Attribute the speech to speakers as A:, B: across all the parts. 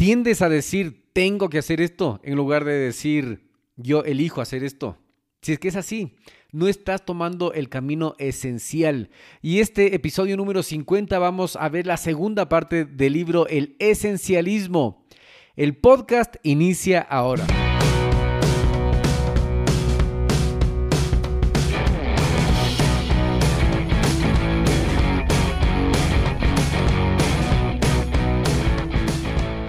A: tiendes a decir tengo que hacer esto en lugar de decir yo elijo hacer esto. Si es que es así, no estás tomando el camino esencial. Y este episodio número 50 vamos a ver la segunda parte del libro El esencialismo. El podcast inicia ahora.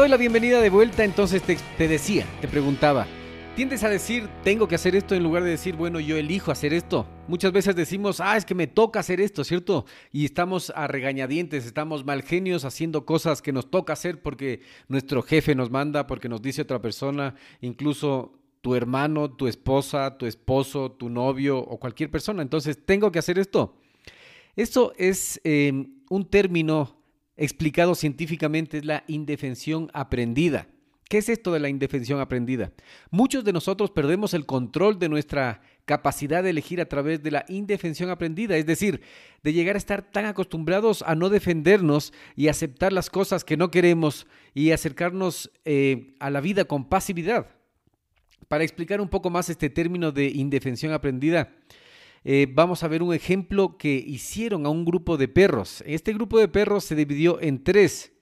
A: Doy la bienvenida de vuelta, entonces te, decía, te preguntaba, ¿tiendes a decir tengo que hacer esto en lugar de decir, bueno, yo elijo hacer esto? Muchas veces decimos, ah, es que me toca hacer esto, ¿cierto? Y estamos a regañadientes, estamos mal genios haciendo cosas que nos toca hacer porque nuestro jefe nos manda, porque nos dice otra persona, incluso tu hermano, tu esposa, tu esposo, tu novio o cualquier persona. Entonces, tengo que hacer esto. Esto es eh, un término explicado científicamente es la indefensión aprendida. ¿Qué es esto de la indefensión aprendida? Muchos de nosotros perdemos el control de nuestra capacidad de elegir a través de la indefensión aprendida, es decir, de llegar a estar tan acostumbrados a no defendernos y aceptar las cosas que no queremos y acercarnos eh, a la vida con pasividad. Para explicar un poco más este término de indefensión aprendida, eh, vamos a ver un ejemplo que hicieron a un grupo de perros. Este grupo de perros se dividió en tres.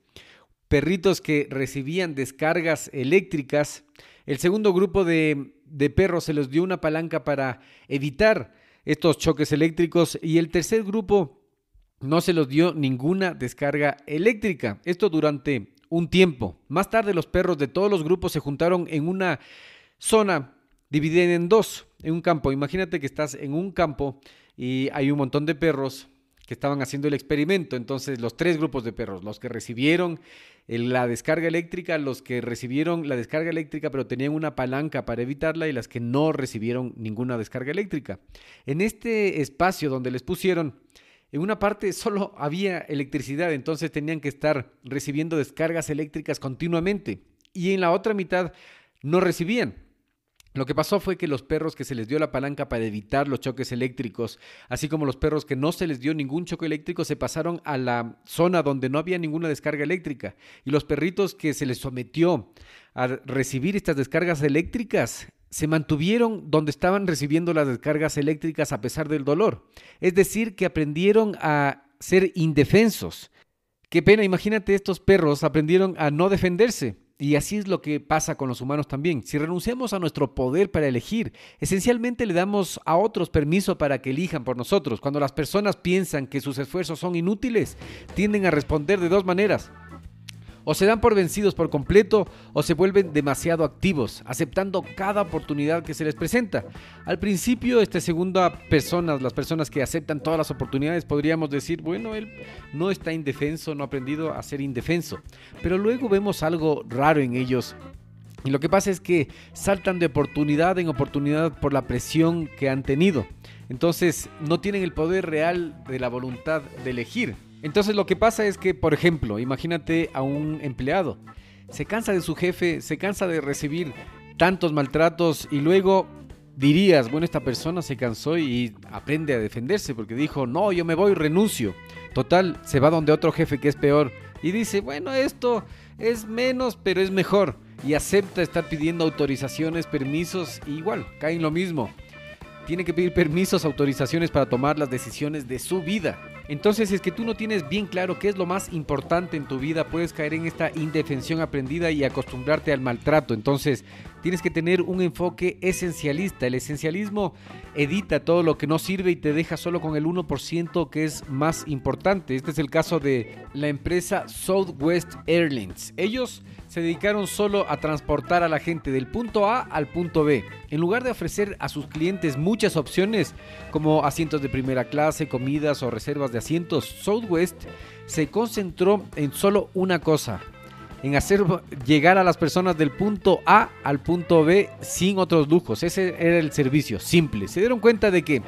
A: Perritos que recibían descargas eléctricas. El segundo grupo de, de perros se les dio una palanca para evitar estos choques eléctricos. Y el tercer grupo no se los dio ninguna descarga eléctrica. Esto durante un tiempo. Más tarde los perros de todos los grupos se juntaron en una zona dividida en dos en un campo. Imagínate que estás en un campo y hay un montón de perros que estaban haciendo el experimento. Entonces, los tres grupos de perros, los que recibieron la descarga eléctrica, los que recibieron la descarga eléctrica pero tenían una palanca para evitarla y las que no recibieron ninguna descarga eléctrica. En este espacio donde les pusieron, en una parte solo había electricidad, entonces tenían que estar recibiendo descargas eléctricas continuamente y en la otra mitad no recibían. Lo que pasó fue que los perros que se les dio la palanca para evitar los choques eléctricos, así como los perros que no se les dio ningún choque eléctrico, se pasaron a la zona donde no había ninguna descarga eléctrica. Y los perritos que se les sometió a recibir estas descargas eléctricas se mantuvieron donde estaban recibiendo las descargas eléctricas a pesar del dolor. Es decir, que aprendieron a ser indefensos. Qué pena, imagínate, estos perros aprendieron a no defenderse. Y así es lo que pasa con los humanos también. Si renunciamos a nuestro poder para elegir, esencialmente le damos a otros permiso para que elijan por nosotros. Cuando las personas piensan que sus esfuerzos son inútiles, tienden a responder de dos maneras. O se dan por vencidos por completo o se vuelven demasiado activos, aceptando cada oportunidad que se les presenta. Al principio, esta segunda persona, las personas que aceptan todas las oportunidades, podríamos decir, bueno, él no está indefenso, no ha aprendido a ser indefenso. Pero luego vemos algo raro en ellos y lo que pasa es que saltan de oportunidad en oportunidad por la presión que han tenido. Entonces no tienen el poder real de la voluntad de elegir. Entonces lo que pasa es que, por ejemplo, imagínate a un empleado. Se cansa de su jefe, se cansa de recibir tantos maltratos y luego dirías, bueno, esta persona se cansó y aprende a defenderse porque dijo, no, yo me voy, renuncio. Total, se va donde otro jefe que es peor y dice, bueno, esto es menos, pero es mejor. y acepta estar pidiendo autorizaciones, permisos, igual, cae en lo mismo. Tiene que pedir permisos, autorizaciones para tomar las decisiones de su vida. Entonces, si es que tú no tienes bien claro qué es lo más importante en tu vida, puedes caer en esta indefensión aprendida y acostumbrarte al maltrato. Entonces, tienes que tener un enfoque esencialista. El esencialismo edita todo lo que no sirve y te deja solo con el 1% que es más importante. Este es el caso de la empresa Southwest Airlines. Ellos se dedicaron solo a transportar a la gente del punto A al punto B. En lugar de ofrecer a sus clientes muchas opciones como asientos de primera clase, comidas o reservas de asientos, Southwest se concentró en solo una cosa, en hacer llegar a las personas del punto A al punto B sin otros lujos. Ese era el servicio, simple. Se dieron cuenta de que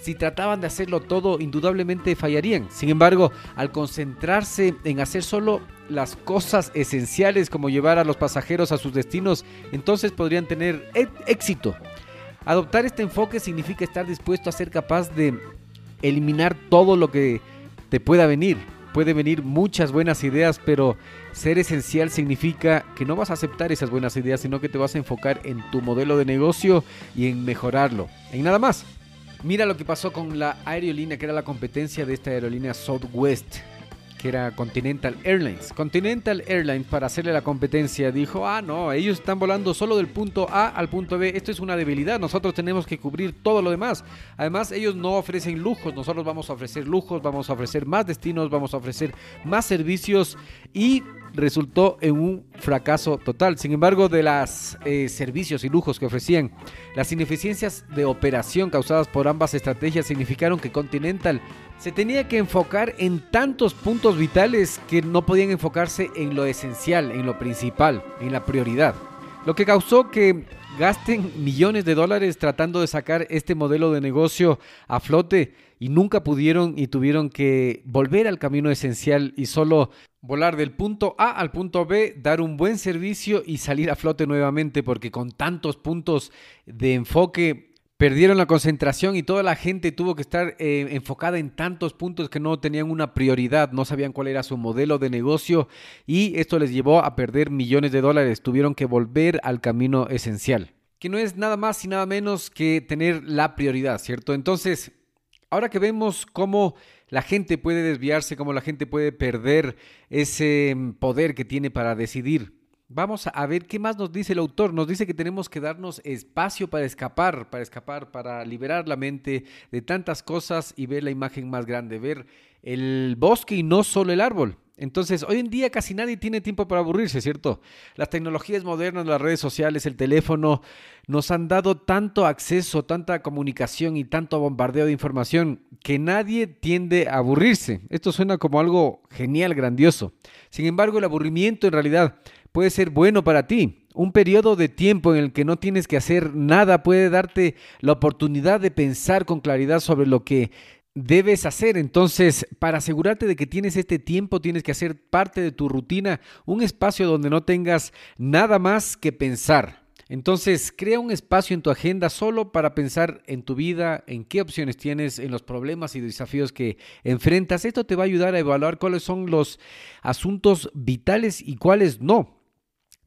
A: si trataban de hacerlo todo, indudablemente fallarían. Sin embargo, al concentrarse en hacer solo las cosas esenciales como llevar a los pasajeros a sus destinos, entonces podrían tener éxito. Adoptar este enfoque significa estar dispuesto a ser capaz de eliminar todo lo que te pueda venir. Puede venir muchas buenas ideas, pero ser esencial significa que no vas a aceptar esas buenas ideas, sino que te vas a enfocar en tu modelo de negocio y en mejorarlo. En nada más. Mira lo que pasó con la aerolínea que era la competencia de esta aerolínea Southwest que era Continental Airlines. Continental Airlines, para hacerle la competencia, dijo, ah, no, ellos están volando solo del punto A al punto B, esto es una debilidad, nosotros tenemos que cubrir todo lo demás. Además, ellos no ofrecen lujos, nosotros vamos a ofrecer lujos, vamos a ofrecer más destinos, vamos a ofrecer más servicios y resultó en un fracaso total. Sin embargo, de los eh, servicios y lujos que ofrecían, las ineficiencias de operación causadas por ambas estrategias significaron que Continental se tenía que enfocar en tantos puntos vitales que no podían enfocarse en lo esencial, en lo principal, en la prioridad. Lo que causó que gasten millones de dólares tratando de sacar este modelo de negocio a flote y nunca pudieron y tuvieron que volver al camino esencial y solo volar del punto A al punto B, dar un buen servicio y salir a flote nuevamente porque con tantos puntos de enfoque perdieron la concentración y toda la gente tuvo que estar eh, enfocada en tantos puntos que no tenían una prioridad, no sabían cuál era su modelo de negocio y esto les llevó a perder millones de dólares. Tuvieron que volver al camino esencial, que no es nada más y nada menos que tener la prioridad, ¿cierto? Entonces, ahora que vemos cómo la gente puede desviarse, cómo la gente puede perder ese mm, poder que tiene para decidir Vamos a ver qué más nos dice el autor. Nos dice que tenemos que darnos espacio para escapar, para escapar, para liberar la mente de tantas cosas y ver la imagen más grande, ver el bosque y no solo el árbol. Entonces, hoy en día casi nadie tiene tiempo para aburrirse, ¿cierto? Las tecnologías modernas, las redes sociales, el teléfono, nos han dado tanto acceso, tanta comunicación y tanto bombardeo de información que nadie tiende a aburrirse. Esto suena como algo genial, grandioso. Sin embargo, el aburrimiento en realidad puede ser bueno para ti. Un periodo de tiempo en el que no tienes que hacer nada puede darte la oportunidad de pensar con claridad sobre lo que debes hacer. Entonces, para asegurarte de que tienes este tiempo, tienes que hacer parte de tu rutina un espacio donde no tengas nada más que pensar. Entonces, crea un espacio en tu agenda solo para pensar en tu vida, en qué opciones tienes, en los problemas y desafíos que enfrentas. Esto te va a ayudar a evaluar cuáles son los asuntos vitales y cuáles no.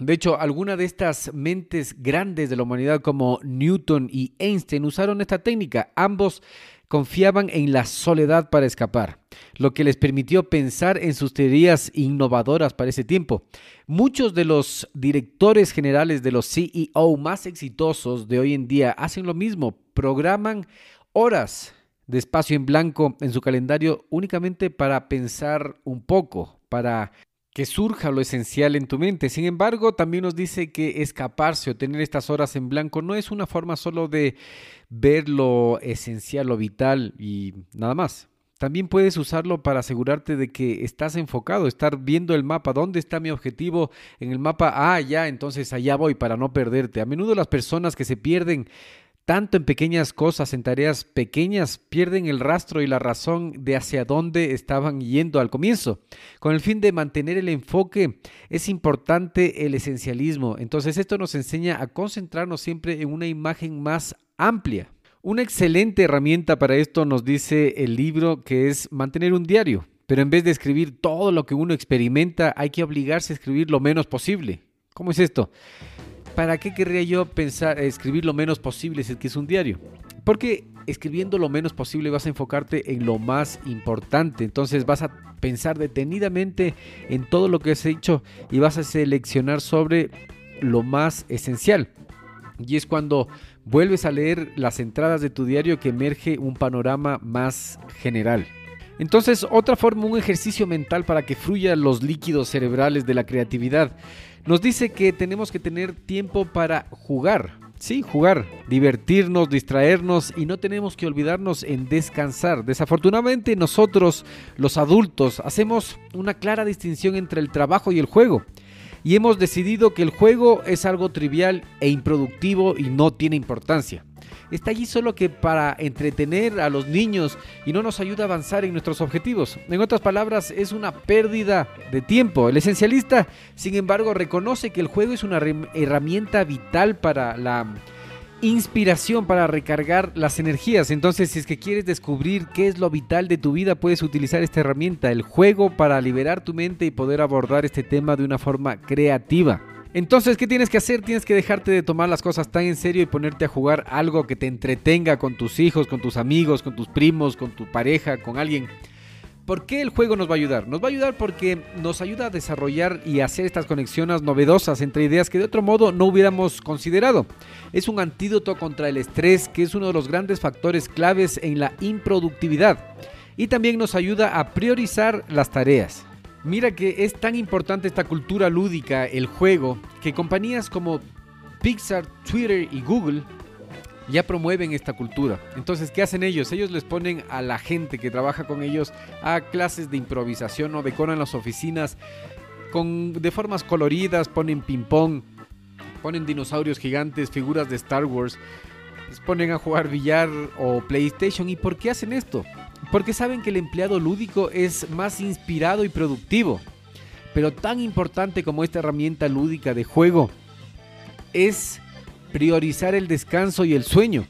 A: De hecho, algunas de estas mentes grandes de la humanidad como Newton y Einstein usaron esta técnica. Ambos confiaban en la soledad para escapar, lo que les permitió pensar en sus teorías innovadoras para ese tiempo. Muchos de los directores generales de los CEO más exitosos de hoy en día hacen lo mismo, programan horas de espacio en blanco en su calendario únicamente para pensar un poco, para que surja lo esencial en tu mente. Sin embargo, también nos dice que escaparse o tener estas horas en blanco no es una forma solo de ver lo esencial, lo vital y nada más. También puedes usarlo para asegurarte de que estás enfocado, estar viendo el mapa, dónde está mi objetivo en el mapa, ah, ya, entonces allá voy para no perderte. A menudo las personas que se pierden tanto en pequeñas cosas, en tareas pequeñas, pierden el rastro y la razón de hacia dónde estaban yendo al comienzo. Con el fin de mantener el enfoque, es importante el esencialismo. Entonces esto nos enseña a concentrarnos siempre en una imagen más amplia. Una excelente herramienta para esto nos dice el libro que es mantener un diario. Pero en vez de escribir todo lo que uno experimenta, hay que obligarse a escribir lo menos posible. ¿Cómo es esto? ¿Para qué querría yo pensar, escribir lo menos posible si es que es un diario? Porque escribiendo lo menos posible vas a enfocarte en lo más importante. Entonces vas a pensar detenidamente en todo lo que has hecho y vas a seleccionar sobre lo más esencial. Y es cuando vuelves a leer las entradas de tu diario que emerge un panorama más general. Entonces, otra forma, un ejercicio mental para que fluyan los líquidos cerebrales de la creatividad, nos dice que tenemos que tener tiempo para jugar. Sí, jugar, divertirnos, distraernos y no tenemos que olvidarnos en descansar. Desafortunadamente nosotros, los adultos, hacemos una clara distinción entre el trabajo y el juego y hemos decidido que el juego es algo trivial e improductivo y no tiene importancia. Está allí solo que para entretener a los niños y no nos ayuda a avanzar en nuestros objetivos. En otras palabras, es una pérdida de tiempo. El esencialista, sin embargo, reconoce que el juego es una herramienta vital para la inspiración para recargar las energías. Entonces, si es que quieres descubrir qué es lo vital de tu vida, puedes utilizar esta herramienta, el juego, para liberar tu mente y poder abordar este tema de una forma creativa. Entonces, ¿qué tienes que hacer? Tienes que dejarte de tomar las cosas tan en serio y ponerte a jugar algo que te entretenga con tus hijos, con tus amigos, con tus primos, con tu pareja, con alguien. ¿Por qué el juego nos va a ayudar? Nos va a ayudar porque nos ayuda a desarrollar y hacer estas conexiones novedosas entre ideas que de otro modo no hubiéramos considerado. Es un antídoto contra el estrés que es uno de los grandes factores claves en la improductividad. Y también nos ayuda a priorizar las tareas. Mira que es tan importante esta cultura lúdica, el juego, que compañías como Pixar, Twitter y Google ya promueven esta cultura. Entonces, ¿qué hacen ellos? Ellos les ponen a la gente que trabaja con ellos a clases de improvisación o decoran las oficinas con, de formas coloridas, ponen ping-pong, ponen dinosaurios gigantes, figuras de Star Wars, ponen a jugar billar o PlayStation. ¿Y por qué hacen esto? Porque saben que el empleado lúdico es más inspirado y productivo. Pero tan importante como esta herramienta lúdica de juego es priorizar el descanso y el sueño.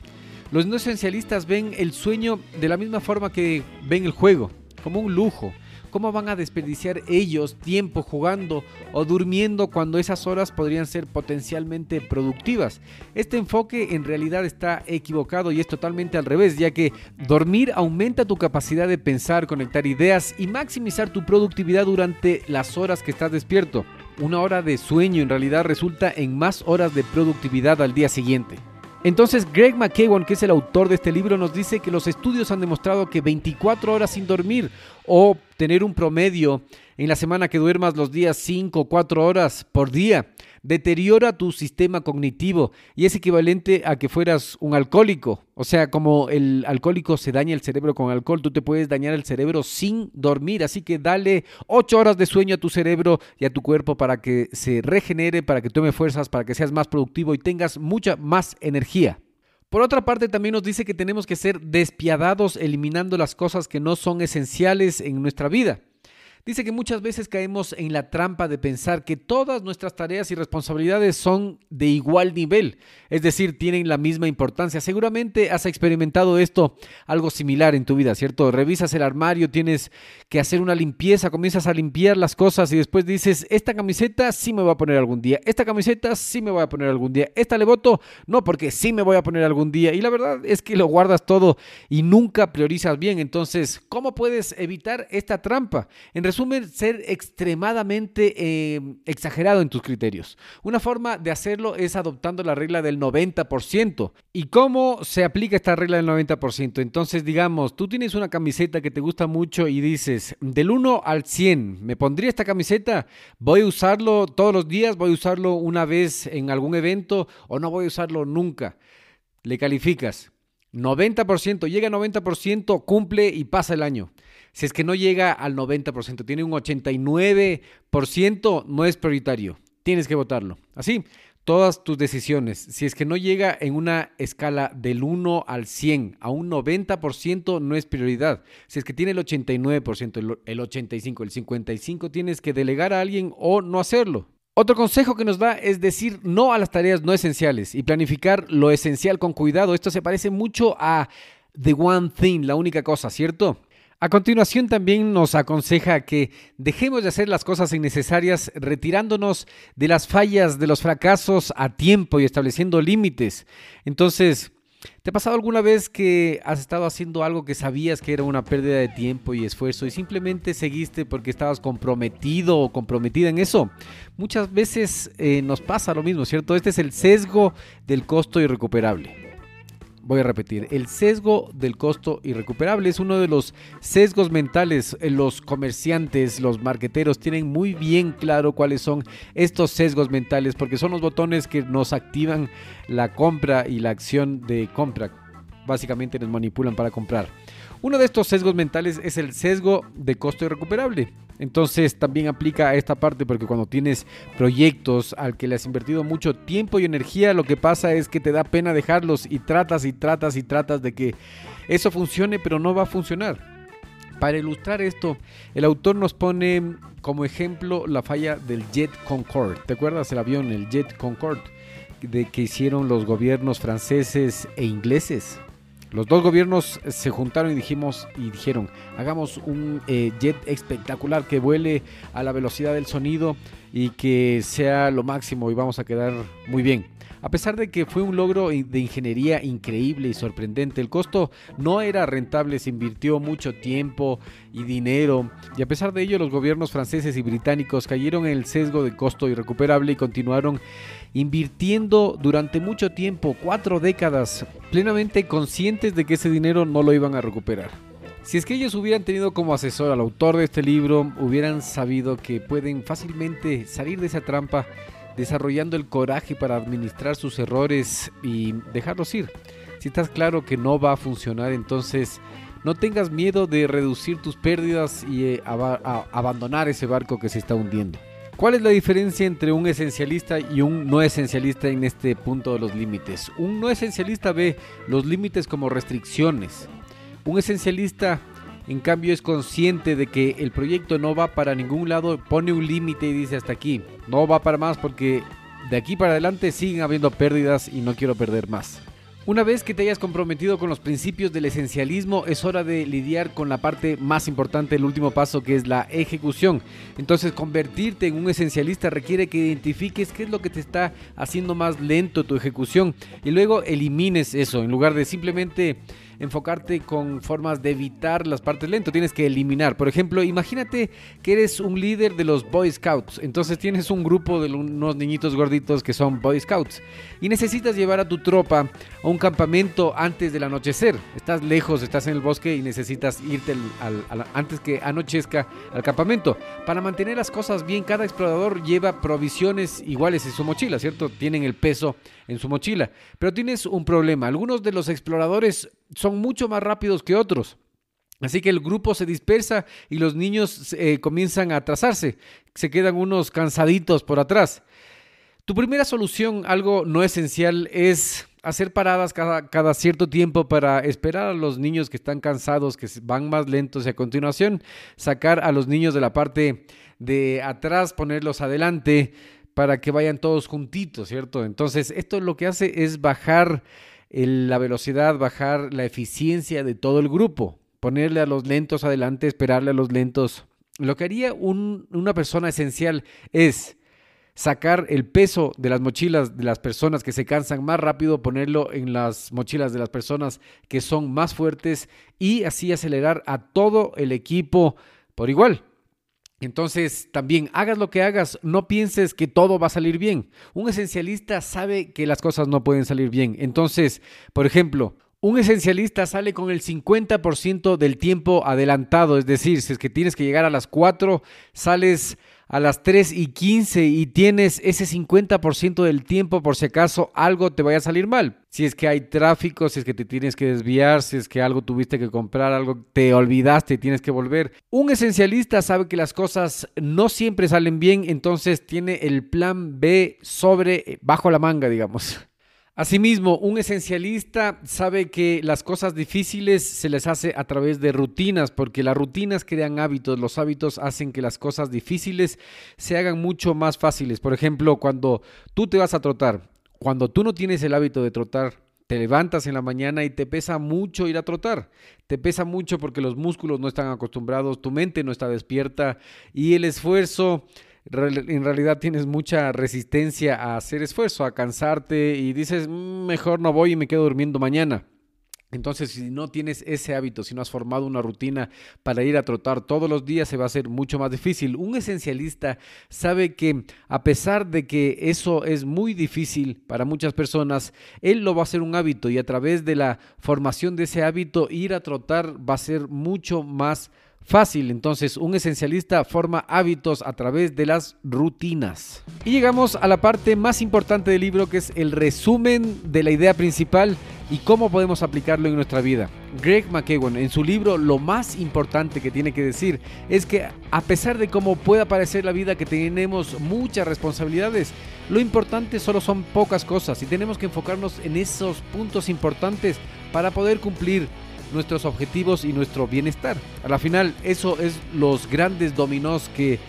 A: Los no esencialistas ven el sueño de la misma forma que ven el juego, como un lujo. ¿Cómo van a desperdiciar ellos tiempo jugando o durmiendo cuando esas horas podrían ser potencialmente productivas? Este enfoque en realidad está equivocado y es totalmente al revés, ya que dormir aumenta tu capacidad de pensar, conectar ideas y maximizar tu productividad durante las horas que estás despierto una hora de sueño en realidad resulta en más horas de productividad al día siguiente. Entonces Greg McKeown, que es el autor de este libro, nos dice que los estudios han demostrado que 24 horas sin dormir o tener un promedio en la semana que duermas los días 5 o 4 horas por día deteriora tu sistema cognitivo y es equivalente a que fueras un alcohólico. O sea, como el alcohólico se daña el cerebro con alcohol, tú te puedes dañar el cerebro sin dormir. Así que dale 8 horas de sueño a tu cerebro y a tu cuerpo para que se regenere, para que tome fuerzas, para que seas más productivo y tengas mucha más energía. Por otra parte, también nos dice que tenemos que ser despiadados eliminando las cosas que no son esenciales en nuestra vida. Dice que muchas veces caemos en la trampa de pensar que todas nuestras tareas y responsabilidades son de igual nivel, es decir, tienen la misma importancia. Seguramente has experimentado esto, algo similar en tu vida, ¿cierto? Revisas el armario, tienes que hacer una limpieza, comienzas a limpiar las cosas y después dices, esta camiseta sí me voy a poner algún día, esta camiseta sí me voy a poner algún día, esta le voto, no, porque sí me voy a poner algún día. Y la verdad es que lo guardas todo y nunca priorizas bien. Entonces, ¿cómo puedes evitar esta trampa? En resumen, ser extremadamente eh, exagerado en tus criterios. Una forma de hacerlo es adoptando la regla del 90%. ¿Y cómo se aplica esta regla del 90%? Entonces, digamos, tú tienes una camiseta que te gusta mucho y dices, del 1 al 100, ¿me pondría esta camiseta? ¿Voy a usarlo todos los días? ¿Voy a usarlo una vez en algún evento o no voy a usarlo nunca? Le calificas. 90%, llega a 90%, cumple y pasa el año. Si es que no llega al 90%, tiene un 89%, no es prioritario. Tienes que votarlo. Así, todas tus decisiones. Si es que no llega en una escala del 1 al 100 a un 90%, no es prioridad. Si es que tiene el 89%, el 85%, el 55%, tienes que delegar a alguien o no hacerlo. Otro consejo que nos da es decir no a las tareas no esenciales y planificar lo esencial con cuidado. Esto se parece mucho a The One Thing, la única cosa, ¿cierto? A continuación también nos aconseja que dejemos de hacer las cosas innecesarias retirándonos de las fallas, de los fracasos a tiempo y estableciendo límites. Entonces, ¿te ha pasado alguna vez que has estado haciendo algo que sabías que era una pérdida de tiempo y esfuerzo y simplemente seguiste porque estabas comprometido o comprometida en eso? Muchas veces eh, nos pasa lo mismo, ¿cierto? Este es el sesgo del costo irrecuperable voy a repetir, el sesgo del costo irrecuperable es uno de los sesgos mentales. Eh, los comerciantes, los marqueteros tienen muy bien claro cuáles son estos sesgos mentales porque son los botones que nos activan la compra y la acción de compra. Básicamente nos manipulan para comprar. Uno de estos sesgos mentales es el sesgo de costo irrecuperable. Entonces también aplica a esta parte porque cuando tienes proyectos al que le has invertido mucho tiempo y energía, lo que pasa es que te da pena dejarlos y tratas y tratas y tratas de que eso funcione, pero no va a funcionar. Para ilustrar esto, el autor nos pone como ejemplo la falla del Jet Concorde. ¿Te acuerdas el avión, el Jet Concorde, de que hicieron los gobiernos franceses e ingleses? Los dos gobiernos se juntaron y dijimos y dijeron, hagamos un eh, jet espectacular que vuele a la velocidad del sonido y que sea lo máximo y vamos a quedar muy bien. A pesar de que fue un logro de ingeniería increíble y sorprendente, el costo no era rentable, se invirtió mucho tiempo y dinero, y a pesar de ello los gobiernos franceses y británicos cayeron en el sesgo de costo irrecuperable y continuaron invirtiendo durante mucho tiempo, cuatro décadas, plenamente conscientes de que ese dinero no lo iban a recuperar. Si es que ellos hubieran tenido como asesor al autor de este libro, hubieran sabido que pueden fácilmente salir de esa trampa desarrollando el coraje para administrar sus errores y dejarlos ir. Si estás claro que no va a funcionar, entonces no tengas miedo de reducir tus pérdidas y eh, abandonar ese barco que se está hundiendo. ¿Cuál es la diferencia entre un esencialista y un no esencialista en este punto de los límites? Un no esencialista ve los límites como restricciones. Un esencialista en cambio es consciente de que el proyecto no va para ningún lado, pone un límite y dice hasta aquí, no va para más porque de aquí para adelante siguen habiendo pérdidas y no quiero perder más. Una vez que te hayas comprometido con los principios del esencialismo, es hora de lidiar con la parte más importante, el último paso, que es la ejecución. Entonces, convertirte en un esencialista requiere que identifiques qué es lo que te está haciendo más lento tu ejecución y luego elimines eso, en lugar de simplemente enfocarte con formas de evitar las partes lentas, tienes que eliminar. Por ejemplo, imagínate que eres un líder de los Boy Scouts, entonces tienes un grupo de unos niñitos gorditos que son Boy Scouts y necesitas llevar a tu tropa a un campamento antes del anochecer. Estás lejos, estás en el bosque y necesitas irte antes que anochezca al campamento. Para mantener las cosas bien, cada explorador lleva provisiones iguales en su mochila, ¿cierto? Tienen el peso en su mochila. Pero tienes un problema. Algunos de los exploradores son mucho más rápidos que otros. Así que el grupo se dispersa y los niños eh, comienzan a atrasarse. Se quedan unos cansaditos por atrás. Tu primera solución, algo no esencial, es hacer paradas cada, cierto tiempo para esperar a los niños que están cansados, que van más lentos y a continuación sacar a los niños de la parte de atrás, ponerlos adelante para que vayan todos juntitos, ¿cierto? Entonces, esto lo que hace es bajar la velocidad, bajar la eficiencia de todo el grupo, ponerle a los lentos adelante, esperarle a los lentos. Lo que haría una persona esencial es sacar el peso de las mochilas de las personas que se cansan más rápido, ponerlo en las mochilas de las personas que son más fuertes y así acelerar a todo el equipo por igual. Entonces, también hagas lo que hagas, no pienses que todo va a salir bien. Un esencialista sabe que las cosas no pueden salir bien. Entonces, por ejemplo, un esencialista sale con el 50% del tiempo adelantado, es decir, si es que tienes que llegar a las 4, sales a las 3 y 15 y tienes ese 50% del tiempo por si acaso algo te vaya a salir mal. Si es que hay tráfico, si es que te tienes que desviar, si es que algo tuviste que comprar, algo te olvidaste y tienes que volver. Un esencialista sabe que las cosas no siempre salen bien, entonces tiene el plan B sobre eh, bajo la manga, digamos. Asimismo, un esencialista sabe que las cosas difíciles se les hace a través de rutinas, porque las rutinas crean hábitos, los hábitos hacen que las cosas difíciles se hagan mucho más fáciles. Por ejemplo, cuando tú te vas a trotar, cuando tú no tienes el hábito de trotar, te levantas en la mañana y te pesa mucho ir a trotar. Te pesa mucho porque los músculos no están acostumbrados, tu mente no está despierta y el esfuerzo en realidad tienes mucha resistencia a hacer esfuerzo, a cansarte y dices, mm, mejor no voy y me quedo durmiendo mañana. Entonces, si no tienes ese hábito, si no has formado una rutina para ir a trotar todos los días, se va a hacer mucho más difícil. Un esencialista sabe que a pesar de que eso es muy difícil para muchas personas, él lo va a hacer un hábito y a través de la formación de ese hábito, ir a trotar va a ser mucho más fácil. Entonces, un esencialista forma hábitos a través de las rutinas. Y llegamos a la parte más importante del libro, que es el resumen de la idea principal y cómo podemos aplicarlo en nuestra vida. Greg McKeown en su libro lo más importante que tiene que decir es que a pesar de cómo pueda parecer la vida que tenemos muchas responsabilidades, lo importante solo son pocas cosas y tenemos que enfocarnos en esos puntos importantes para poder cumplir nuestros objetivos y nuestro bienestar. A la final, eso es los grandes dominós que,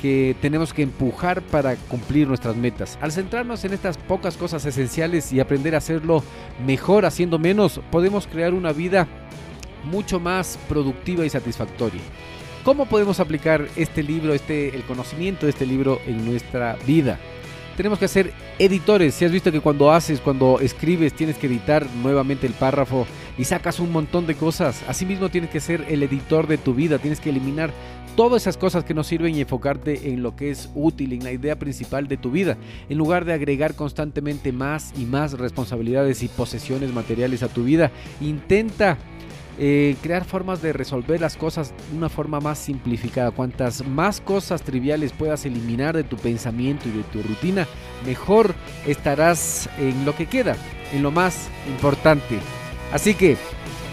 A: que tenemos que empujar para cumplir nuestras metas. Al centrarnos en estas pocas cosas esenciales y aprender a hacerlo mejor haciendo menos, podemos crear una vida mucho más productiva y satisfactoria. ¿Cómo podemos aplicar este libro, este, el conocimiento de este libro en nuestra vida? Tenemos que ser editores. Si has visto que cuando haces, cuando escribes, tienes que editar nuevamente el párrafo y sacas un montón de cosas. Asimismo, tienes que ser el editor de tu vida. Tienes que eliminar todas esas cosas que no sirven y enfocarte en lo que es útil, en la idea principal de tu vida, en lugar de agregar constantemente más y más responsabilidades y posesiones materiales a tu vida. Intenta eh, crear formas de resolver las cosas de una forma más simplificada. Cuantas más cosas triviales puedas eliminar de tu pensamiento y de tu rutina, mejor estarás en lo que queda, en lo más importante. Así que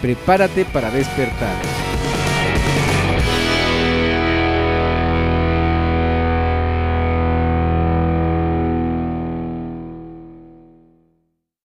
A: prepárate para despertar.